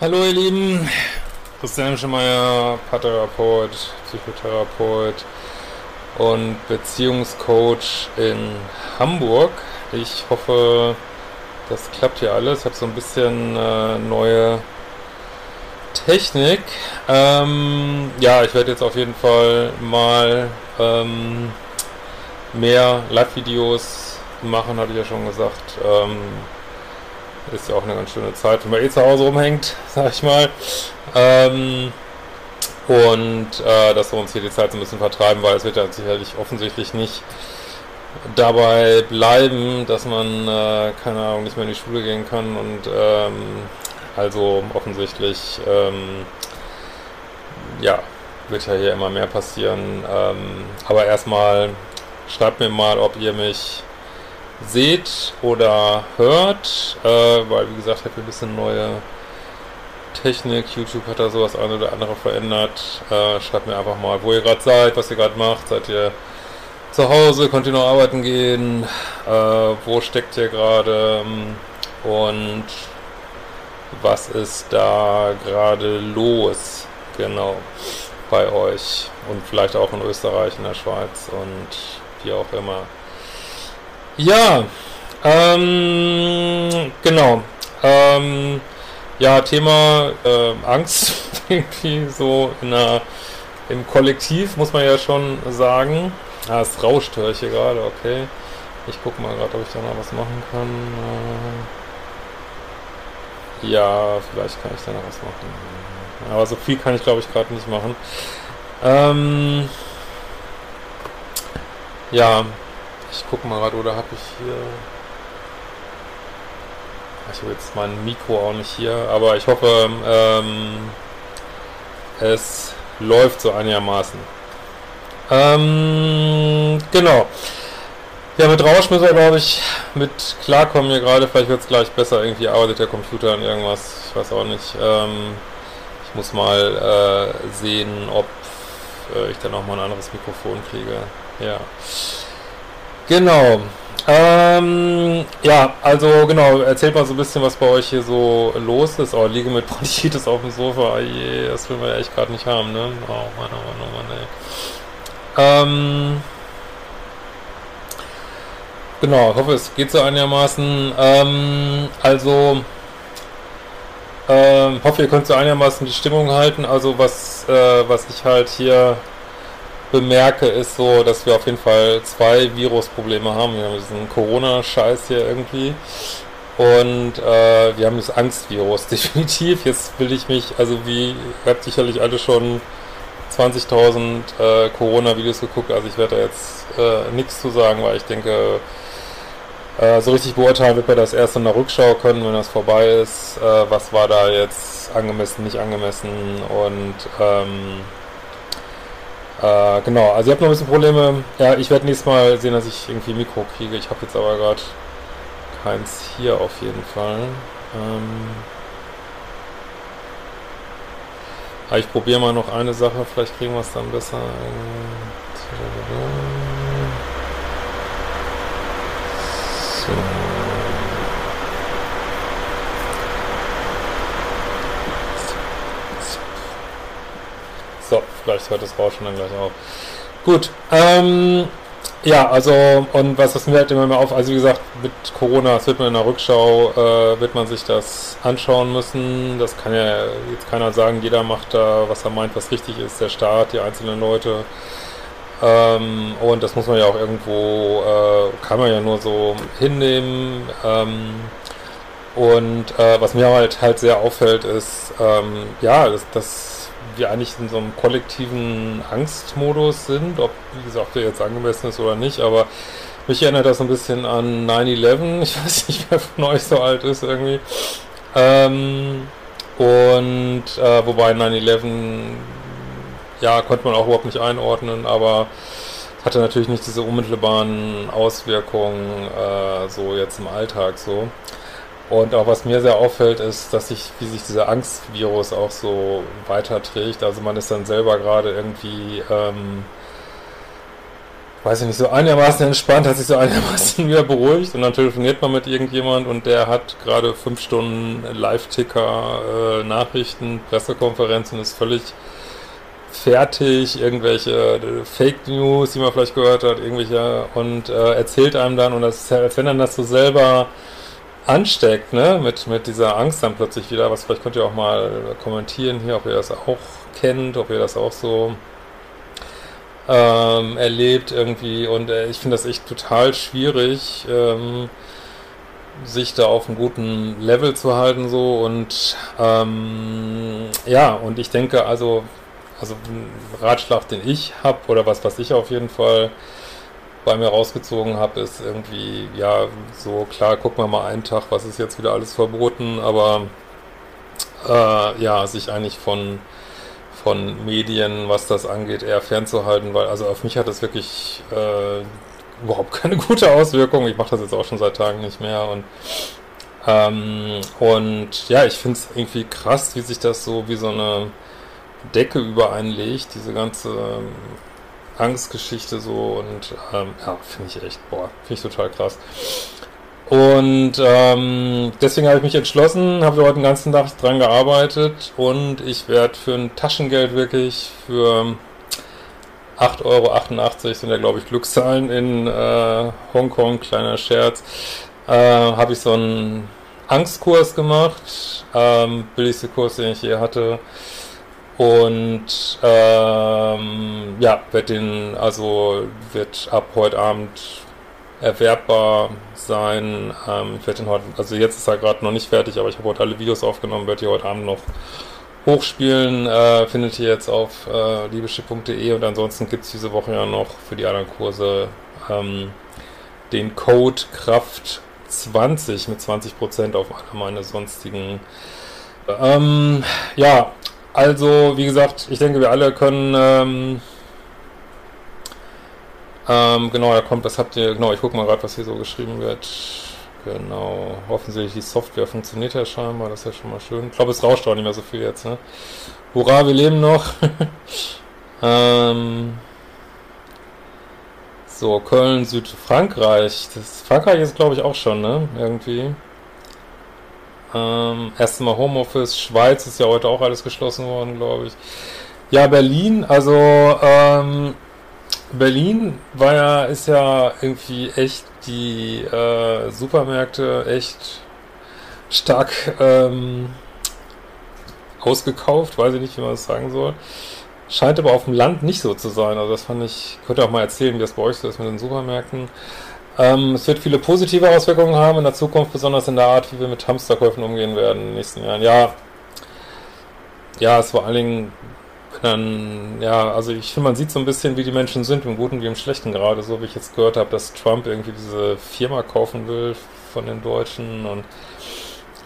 Hallo ihr Lieben, Christian Schemeier, Paartherapeut, Psychotherapeut und Beziehungscoach in Hamburg. Ich hoffe, das klappt hier alles. Ich habe so ein bisschen äh, neue Technik. Ähm, ja, ich werde jetzt auf jeden Fall mal ähm, mehr Live-Videos machen, hatte ich ja schon gesagt. Ähm, ist ja auch eine ganz schöne Zeit, wenn man eh zu Hause rumhängt, sag ich mal. Ähm, und äh, dass wir uns hier die Zeit so ein bisschen vertreiben, weil es wird ja sicherlich offensichtlich nicht dabei bleiben, dass man, äh, keine Ahnung, nicht mehr in die Schule gehen kann und ähm, also offensichtlich, ähm, ja, wird ja hier immer mehr passieren. Ähm, aber erstmal schreibt mir mal, ob ihr mich seht oder hört, äh, weil wie gesagt, habe ein bisschen neue Technik. YouTube hat da sowas ein oder andere verändert. Äh, schreibt mir einfach mal, wo ihr gerade seid, was ihr gerade macht. Seid ihr zu Hause, könnt ihr noch arbeiten gehen? Äh, wo steckt ihr gerade? Und was ist da gerade los? Genau, bei euch. Und vielleicht auch in Österreich, in der Schweiz und wie auch immer. Ja, ähm, genau. Ähm, ja, Thema äh, Angst, irgendwie so in einer, im Kollektiv, muss man ja schon sagen. Ah, es rauscht, höre ich hier gerade, okay. Ich gucke mal gerade, ob ich da noch was machen kann. Äh, ja, vielleicht kann ich da noch was machen. Aber so viel kann ich, glaube ich, gerade nicht machen. Ähm, ja, ich gucke mal gerade, oder habe ich hier... Ich habe jetzt mein Mikro auch nicht hier, aber ich hoffe, ähm, es läuft so einigermaßen. Ähm, genau. Ja, mit Rausch müssen wir, glaube ich, mit klarkommen hier gerade. Vielleicht wird es gleich besser. Irgendwie arbeitet der Computer an irgendwas. Ich weiß auch nicht. Ähm, ich muss mal äh, sehen, ob äh, ich dann noch mal ein anderes Mikrofon kriege. Ja. Genau. Ähm, ja, also genau, erzählt mal so ein bisschen, was bei euch hier so los ist. Oh, liege mit Bronchitis auf dem Sofa. Oh je, das will man ja echt gerade nicht haben, ne? Oh Mann, oh Mann, oh Mann, ey. Ähm, genau, ich hoffe, es geht so einigermaßen. Ähm, also, ähm, hoffe, ihr könnt so einigermaßen die Stimmung halten. Also, was, äh, was ich halt hier bemerke, ist so, dass wir auf jeden Fall zwei Virusprobleme haben. Wir haben diesen Corona-Scheiß hier irgendwie. Und äh, wir haben das Angstvirus definitiv. Jetzt will ich mich, also wie, ihr habt sicherlich alle schon 20.000 äh, Corona-Videos geguckt, also ich werde da jetzt äh, nichts zu sagen, weil ich denke, äh, so richtig beurteilen wird man das erst in der Rückschau können, wenn das vorbei ist. Äh, was war da jetzt angemessen, nicht angemessen und ähm, äh, genau, also ihr habt noch ein bisschen Probleme. Ja, ich werde nächstes Mal sehen, dass ich irgendwie Mikro kriege. Ich habe jetzt aber gerade keins hier auf jeden Fall. Ähm, Aber ich probiere mal noch eine Sache, vielleicht kriegen wir es dann besser. So. So, vielleicht hört das Rauschen dann gleich auf. Gut, ähm, ja, also, und was das mir halt immer mehr auf, also wie gesagt, mit Corona, das wird man in der Rückschau, äh, wird man sich das anschauen müssen. Das kann ja jetzt keiner sagen, jeder macht da, was er meint, was richtig ist, der Staat, die einzelnen Leute. Ähm, und das muss man ja auch irgendwo, äh, kann man ja nur so hinnehmen. Ähm, und äh, was mir halt halt sehr auffällt, ist, ähm, ja, das, das wir eigentlich in so einem kollektiven Angstmodus sind, ob, wie gesagt, der jetzt angemessen ist oder nicht, aber Mich erinnert das ein bisschen an 9-11. Ich weiß nicht, wer von euch so alt ist irgendwie. Ähm, und äh, wobei 9-11, ja, konnte man auch überhaupt nicht einordnen, aber hatte natürlich nicht diese unmittelbaren Auswirkungen äh, so jetzt im Alltag so. Und auch was mir sehr auffällt, ist, dass sich, wie sich dieser Angstvirus auch so weiterträgt. Also man ist dann selber gerade irgendwie, ähm, weiß ich nicht, so einigermaßen entspannt, hat sich so einigermaßen wieder beruhigt und dann telefoniert man mit irgendjemand und der hat gerade fünf Stunden Live-Ticker, äh, Nachrichten, Pressekonferenzen, ist völlig fertig, irgendwelche äh, Fake News, die man vielleicht gehört hat, irgendwelche und äh, erzählt einem dann und das ist, als wenn dann das so selber ansteckt, ne, mit, mit dieser Angst dann plötzlich wieder, was vielleicht könnt ihr auch mal kommentieren hier, ob ihr das auch kennt, ob ihr das auch so ähm, erlebt irgendwie. Und äh, ich finde das echt total schwierig, ähm, sich da auf einem guten Level zu halten so. Und ähm, ja, und ich denke also, also Ratschlag, den ich habe oder was, was ich auf jeden Fall bei mir rausgezogen habe, ist irgendwie, ja, so klar, gucken wir mal einen Tag, was ist jetzt wieder alles verboten, aber äh, ja, sich eigentlich von, von Medien, was das angeht, eher fernzuhalten, weil also auf mich hat das wirklich äh, überhaupt keine gute Auswirkung. Ich mache das jetzt auch schon seit Tagen nicht mehr und ähm, und ja, ich finde es irgendwie krass, wie sich das so wie so eine Decke über einen legt, diese ganze Angstgeschichte so und ähm, ja, finde ich echt, boah, finde ich total krass. Und ähm, deswegen habe ich mich entschlossen, habe heute den ganzen Tag dran gearbeitet und ich werde für ein Taschengeld wirklich für 8,88 Euro sind ja glaube ich Glückszahlen in äh, Hongkong, kleiner Scherz, äh, habe ich so einen Angstkurs gemacht, ähm, billigste Kurs, den ich je hatte. Und ähm, ja, wird den, also wird ab heute Abend erwerbbar sein. Ähm, ich werde den heute, also jetzt ist er gerade noch nicht fertig, aber ich habe heute alle Videos aufgenommen, werde die heute Abend noch hochspielen. Äh, findet ihr jetzt auf äh, liebeschiff.de und ansonsten gibt es diese Woche ja noch für die anderen Kurse ähm, den Code Kraft 20 mit 20% auf alle meine sonstigen ähm, ja, also, wie gesagt, ich denke, wir alle können, ähm, ähm, genau, da kommt, das habt ihr, genau, ich gucke mal gerade, was hier so geschrieben wird. Genau, offensichtlich die Software funktioniert ja scheinbar, das ist ja schon mal schön. Ich glaube, es rauscht auch nicht mehr so viel jetzt, ne? Hurra, wir leben noch. ähm, so, Köln, Südfrankreich. Das Frankreich ist, glaube ich, auch schon, ne? Irgendwie. Ähm, erstes Mal Homeoffice, Schweiz ist ja heute auch alles geschlossen worden, glaube ich. Ja, Berlin, also ähm, Berlin war ja, ist ja irgendwie echt die äh, Supermärkte echt stark ähm, ausgekauft, weiß ich nicht, wie man das sagen soll. Scheint aber auf dem Land nicht so zu sein. Also das fand ich, könnt ihr auch mal erzählen, wie das bei euch so ist mit den Supermärkten. Ähm, es wird viele positive Auswirkungen haben in der Zukunft, besonders in der Art, wie wir mit Hamsterkäufen umgehen werden in den nächsten Jahren. Ja, ja, es vor allen Dingen, dann, ja, also ich finde, man sieht so ein bisschen, wie die Menschen sind, im Guten wie im Schlechten gerade, so wie ich jetzt gehört habe, dass Trump irgendwie diese Firma kaufen will von den Deutschen und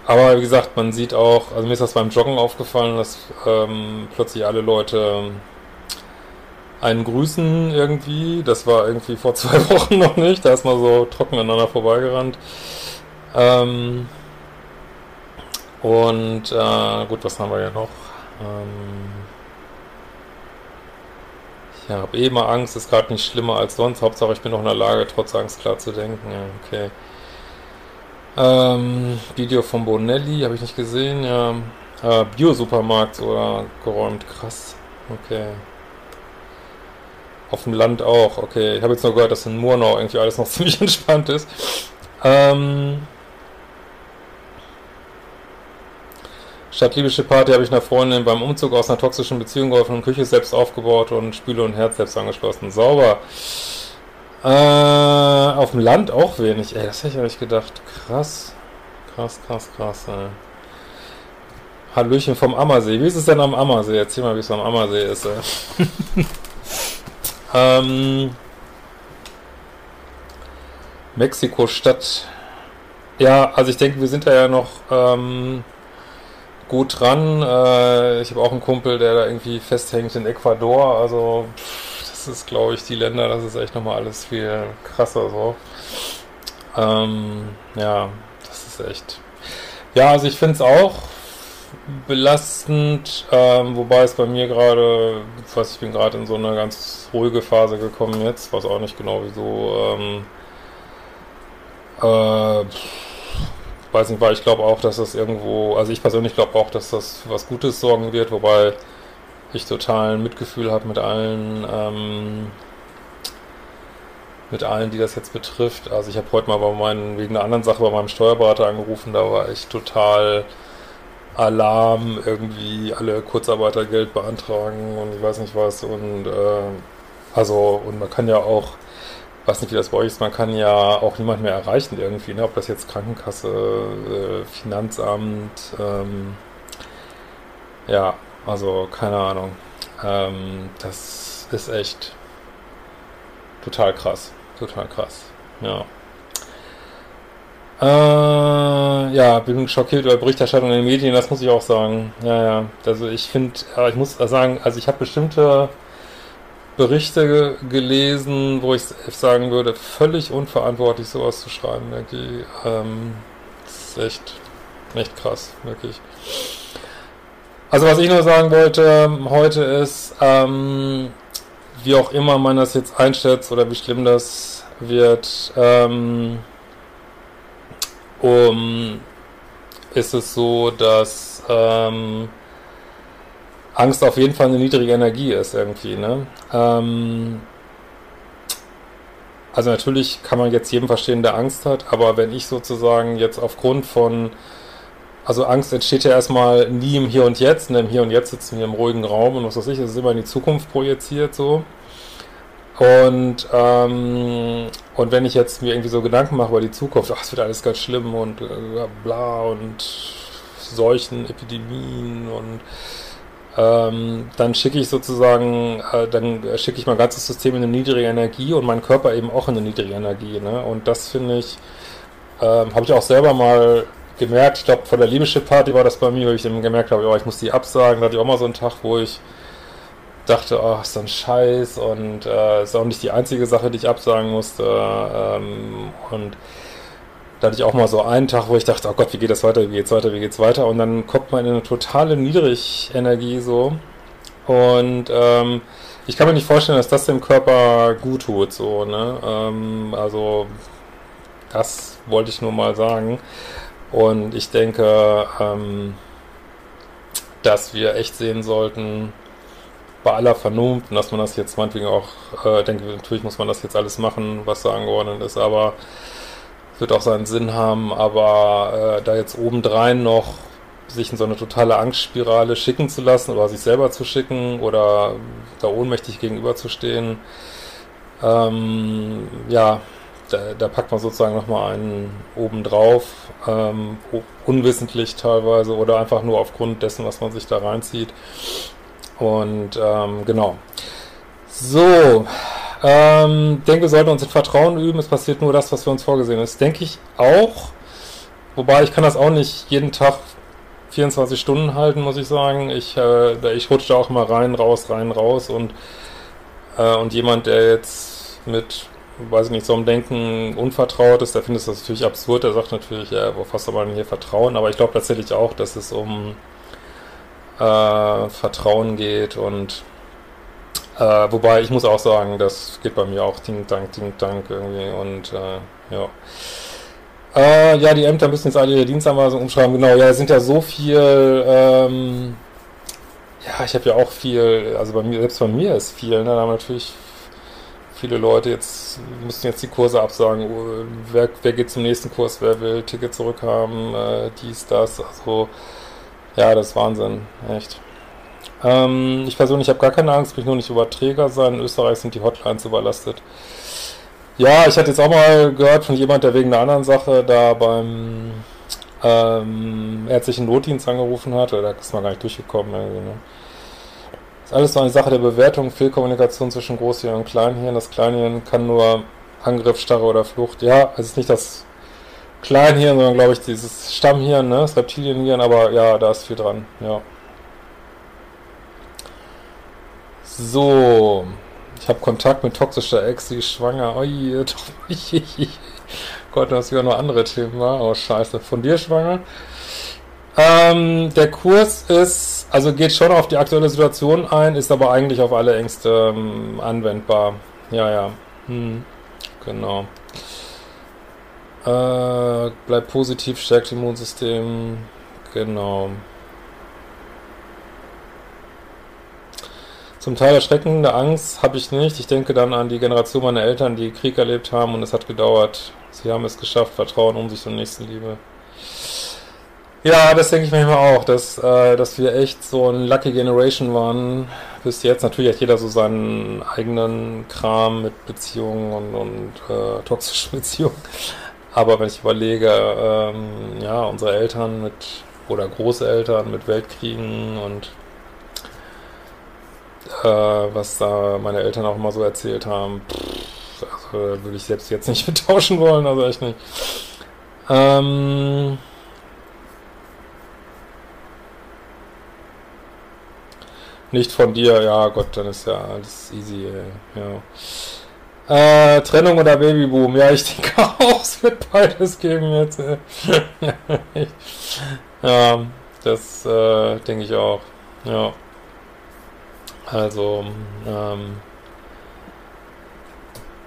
aber wie gesagt, man sieht auch, also mir ist das beim Joggen aufgefallen, dass ähm, plötzlich alle Leute einen grüßen irgendwie. Das war irgendwie vor zwei Wochen noch nicht. Da ist man so trocken aneinander vorbeigerannt. Ähm und äh, gut, was haben wir hier noch? Ähm ich habe eh mal Angst, ist gerade nicht schlimmer als sonst. Hauptsache, ich bin noch in der Lage, trotz Angst klar zu denken. Ja, okay. Ähm, Video von Bonelli, habe ich nicht gesehen. Ja. Äh, Bio-Supermarkt oder geräumt. Krass. Okay. Auf dem Land auch, okay. Ich habe jetzt nur gehört, dass in Murnau irgendwie alles noch ziemlich entspannt ist. Ähm Statt liebische Party habe ich einer Freundin beim Umzug aus einer toxischen Beziehung geholfen und Küche selbst aufgebaut und Spüle und Herz selbst angeschlossen. Sauber. Äh, auf dem Land auch wenig. Ey, das hätte ich ja gedacht. Krass. Krass, krass, krass. Ey. Hallöchen vom Ammersee. Wie ist es denn am Ammersee? Erzähl mal, wie es am Ammersee ist. Ey. Ähm, Mexiko-Stadt. Ja, also ich denke, wir sind da ja noch ähm, gut dran. Äh, ich habe auch einen Kumpel, der da irgendwie festhängt in Ecuador. Also pff, das ist, glaube ich, die Länder, das ist echt nochmal alles viel krasser so. Ähm, ja, das ist echt. Ja, also ich finde es auch belastend, ähm, wobei es bei mir gerade, was ich bin gerade in so eine ganz ruhige Phase gekommen jetzt, weiß auch nicht genau wieso. Ähm, äh, weiß nicht, weil ich glaube auch, dass das irgendwo, also ich persönlich glaube auch, dass das für was Gutes sorgen wird, wobei ich total Mitgefühl habe mit allen, ähm, mit allen, die das jetzt betrifft. Also ich habe heute mal bei meinen, wegen einer anderen Sache bei meinem Steuerberater angerufen, da war ich total Alarm, irgendwie alle Kurzarbeitergeld beantragen und ich weiß nicht was und äh, also und man kann ja auch weiß nicht, wie das bei euch ist, man kann ja auch niemand mehr erreichen irgendwie, ne? ob das jetzt Krankenkasse, äh, Finanzamt, ähm, ja, also keine Ahnung. Ähm, das ist echt total krass, total krass, ja. Äh, ja, bin schockiert über Berichterstattung in den Medien, das muss ich auch sagen. Ja, ja, also ich finde, ich muss sagen, also ich habe bestimmte Berichte gelesen, wo ich sagen würde, völlig unverantwortlich sowas zu schreiben, irgendwie. Ähm, das ist echt, echt krass, wirklich. Also was ich nur sagen wollte heute ist, ähm, wie auch immer man das jetzt einschätzt oder wie schlimm das wird, ähm, um, ist es so, dass ähm, Angst auf jeden Fall eine niedrige Energie ist irgendwie, ne? Ähm, also natürlich kann man jetzt jedem verstehen, der Angst hat, aber wenn ich sozusagen jetzt aufgrund von, also Angst entsteht ja erstmal nie im Hier und Jetzt, ne? im Hier und Jetzt sitzen wir im ruhigen Raum und was weiß ich, es ist immer in die Zukunft projiziert so. Und, ähm, und wenn ich jetzt mir irgendwie so Gedanken mache über die Zukunft, ach, es wird alles ganz schlimm und äh, bla und Seuchen, Epidemien und ähm, dann schicke ich sozusagen, äh, dann schicke ich mein ganzes System in eine niedrige Energie und mein Körper eben auch in eine niedrige Energie. Ne? Und das finde ich, ähm, habe ich auch selber mal gemerkt, ich glaube vor der Liebeschip-Party war das bei mir, wo ich dann gemerkt habe, oh, ich muss die absagen, da hatte ich auch mal so einen Tag, wo ich dachte, oh, ist ein Scheiß und äh, ist auch nicht die einzige Sache, die ich absagen musste. Ähm, und da hatte ich auch mal so einen Tag, wo ich dachte, oh Gott, wie geht das weiter, wie geht's weiter, wie geht's weiter? Und dann kommt man in eine totale Niedrigenergie so. Und ähm, ich kann mir nicht vorstellen, dass das dem Körper gut tut, so, ne? Ähm, also, das wollte ich nur mal sagen. Und ich denke, ähm, dass wir echt sehen sollten, bei aller Vernunft, und dass man das jetzt meinetwegen auch, äh, denke, natürlich muss man das jetzt alles machen, was da angeordnet ist, aber wird auch seinen Sinn haben, aber äh, da jetzt obendrein noch sich in so eine totale Angstspirale schicken zu lassen oder sich selber zu schicken oder da ohnmächtig gegenüberzustehen, ähm, ja, da, da, packt man sozusagen nochmal einen obendrauf, ähm, unwissentlich teilweise oder einfach nur aufgrund dessen, was man sich da reinzieht. Und ähm, genau. So, ähm, denke, wir sollten uns in Vertrauen üben. Es passiert nur das, was für uns vorgesehen ist. Denke ich auch. Wobei ich kann das auch nicht jeden Tag 24 Stunden halten, muss ich sagen. Ich, äh, ich rutsche auch immer rein, raus, rein, raus. Und, äh, und jemand, der jetzt mit, weiß ich nicht, so einem Denken unvertraut ist, der findet das natürlich absurd. Der sagt natürlich, ja, wo was soll man hier vertrauen? Aber ich glaube tatsächlich auch, dass es um äh, Vertrauen geht und äh, wobei ich muss auch sagen, das geht bei mir auch Ding Dank, Ding Dank irgendwie und äh, ja. Äh, ja, die Ämter müssen jetzt alle ihre Dienstanweisungen umschreiben. Genau, ja, es sind ja so viel, ähm, ja, ich habe ja auch viel, also bei mir, selbst bei mir ist viel, ne, da haben natürlich viele Leute jetzt, müssen jetzt die Kurse absagen, oh, wer, wer geht zum nächsten Kurs, wer will Ticket zurückhaben, äh, dies, das, also, ja, das ist Wahnsinn, echt. Ähm, ich persönlich habe gar keine Angst, mich nur nicht über Träger sein. In Österreich sind die Hotlines überlastet. Ja, ich hatte jetzt auch mal gehört von jemand, der wegen einer anderen Sache da beim ähm, ärztlichen Notdienst angerufen hat. Da ist man gar nicht durchgekommen. Irgendwie, ne? Das ist alles so eine Sache der Bewertung, Fehlkommunikation zwischen Großhirn und Kleinhirn. Das Kleinhirn kann nur Angriff, Starre oder Flucht. Ja, es ist nicht das Kleinhirn, sondern glaube ich dieses Stammhirn, ne? das Reptilienhirn, aber ja, da ist viel dran, ja. So, ich habe Kontakt mit toxischer Ex, sie ist schwanger. Oi, Gott, du hast wieder noch andere Themen, wa? Oh, scheiße. Von dir schwanger? Ähm, der Kurs ist, also geht schon auf die aktuelle Situation ein, ist aber eigentlich auf alle Ängste ähm, anwendbar. Ja, ja. Hm, genau. Äh, bleibt positiv, stärkt Immunsystem. Genau. Zum Teil erschreckende Angst habe ich nicht. Ich denke dann an die Generation meiner Eltern, die Krieg erlebt haben und es hat gedauert. Sie haben es geschafft, Vertrauen, Umsicht und Nächstenliebe. Ja, das denke ich manchmal auch, dass, äh, dass wir echt so ein Lucky Generation waren bis jetzt. Natürlich hat jeder so seinen eigenen Kram mit Beziehungen und, und äh, toxischen Beziehungen. Aber wenn ich überlege, ähm, ja, unsere Eltern mit oder Großeltern mit Weltkriegen und äh, was da meine Eltern auch immer so erzählt haben, pff, also würde ich selbst jetzt nicht mittauschen wollen, also echt nicht. Ähm, Nicht von dir, ja Gott, dann ist ja alles easy, ey. ja. Äh, Trennung oder Babyboom, ja, ich denke auch, es wird beides geben jetzt. ja, das äh, denke ich auch, ja. Also, ähm,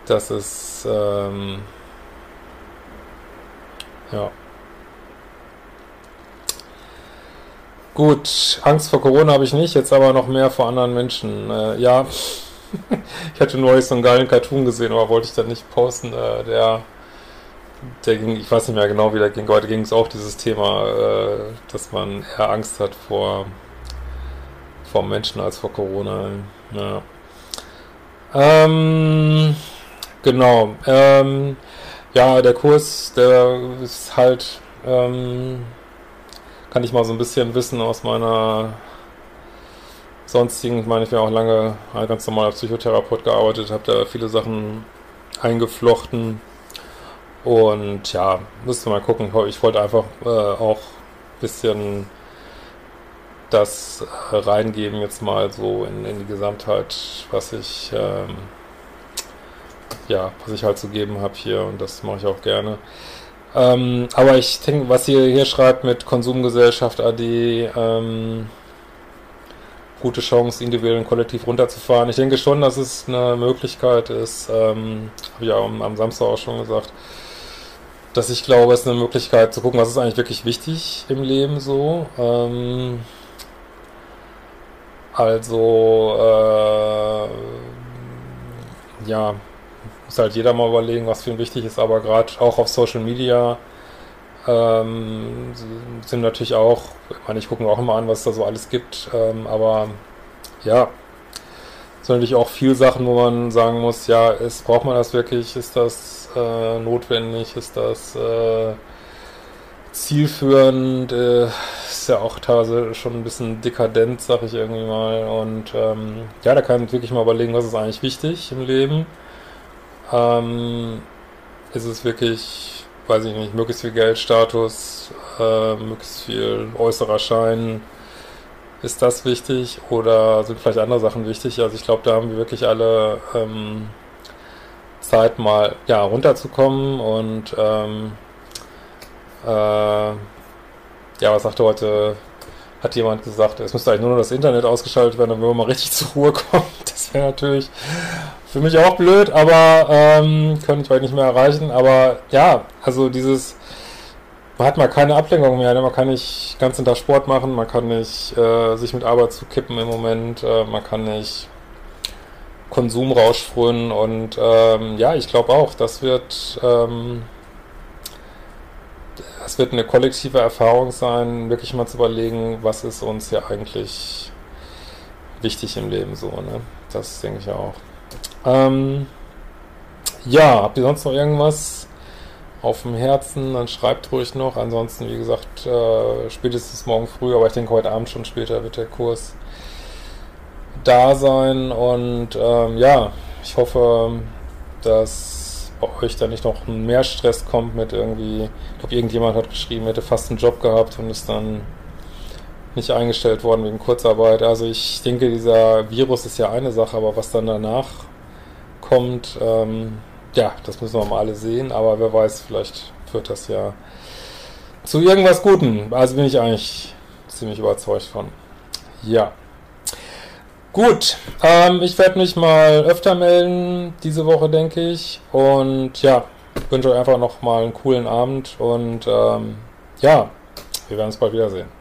das ist, ähm, ja. Gut, Angst vor Corona habe ich nicht, jetzt aber noch mehr vor anderen Menschen. Äh, ja, ich hatte neulich so einen geilen Cartoon gesehen, aber wollte ich dann nicht posten. Äh, der, der ging, ich weiß nicht mehr genau, wie der ging. Heute ging es auch dieses Thema, äh, dass man eher Angst hat vor, vor Menschen als vor Corona. Ja. Ähm, genau. Ähm, ja, der Kurs, der ist halt. Ähm, kann ich mal so ein bisschen wissen aus meiner sonstigen, ich meine, ich bin auch lange ganz normal als Psychotherapeut gearbeitet, habe da viele Sachen eingeflochten und ja, müsste mal gucken. Ich wollte einfach äh, auch ein bisschen das reingeben jetzt mal so in, in, die Gesamtheit, was ich ähm, ja, was ich halt zu geben habe hier und das mache ich auch gerne. Ähm, aber ich denke, was ihr hier schreibt mit Konsumgesellschaft AD, ähm, gute Chance, individuell und kollektiv runterzufahren. Ich denke schon, dass es eine Möglichkeit ist, ähm, habe ich ja am, am, Samstag auch schon gesagt, dass ich glaube, es ist eine Möglichkeit zu gucken, was ist eigentlich wirklich wichtig im Leben so. Ähm, also, äh, ja, muss halt jeder mal überlegen, was für ihn wichtig ist, aber gerade auch auf Social Media ähm, sind natürlich auch, ich meine, ich gucke mir auch immer an, was es da so alles gibt, ähm, aber ja, sind natürlich auch viele Sachen, wo man sagen muss, ja, ist, braucht man das wirklich, ist das äh, notwendig, ist das äh, zielführend, äh, ist ja auch teilweise schon ein bisschen dekadent, sag ich irgendwie mal, und ähm, ja, da kann man wirklich mal überlegen, was ist eigentlich wichtig im Leben? Ähm, ist es wirklich, weiß ich nicht, möglichst viel Geldstatus, äh, möglichst viel äußerer Schein. Ist das wichtig oder sind vielleicht andere Sachen wichtig? Also ich glaube, da haben wir wirklich alle ähm, Zeit mal ja, runterzukommen und ähm, äh, ja, was sagte heute, hat jemand gesagt, es müsste eigentlich nur noch das Internet ausgeschaltet werden, damit wir mal richtig zur Ruhe kommen. Das wäre natürlich für mich auch blöd, aber ähm, könnte ich heute nicht mehr erreichen. Aber ja, also dieses, man hat mal keine Ablenkung mehr. Ne? Man kann nicht ganz hinter Sport machen, man kann nicht äh, sich mit Arbeit zukippen im Moment, äh, man kann nicht Konsum raussprühen und ähm, ja, ich glaube auch, das wird ähm, das wird eine kollektive Erfahrung sein, wirklich mal zu überlegen, was ist uns ja eigentlich wichtig im Leben so, ne? Das denke ich auch. Ähm, ja, habt ihr sonst noch irgendwas auf dem Herzen? Dann schreibt ruhig noch. Ansonsten, wie gesagt, äh, spätestens morgen früh, aber ich denke heute Abend schon später wird der Kurs da sein. Und ähm, ja, ich hoffe, dass bei euch da nicht noch mehr Stress kommt mit irgendwie, ich glaube, irgendjemand hat geschrieben, hätte fast einen Job gehabt und ist dann nicht eingestellt worden wegen Kurzarbeit. Also ich denke, dieser Virus ist ja eine Sache, aber was dann danach kommt, ähm, ja, das müssen wir mal alle sehen, aber wer weiß, vielleicht führt das ja zu irgendwas Gutem. Also bin ich eigentlich ziemlich überzeugt von. Ja. Gut, ähm, ich werde mich mal öfter melden diese Woche, denke ich. Und ja, wünsche euch einfach noch mal einen coolen Abend und ähm, ja, wir werden uns bald wiedersehen.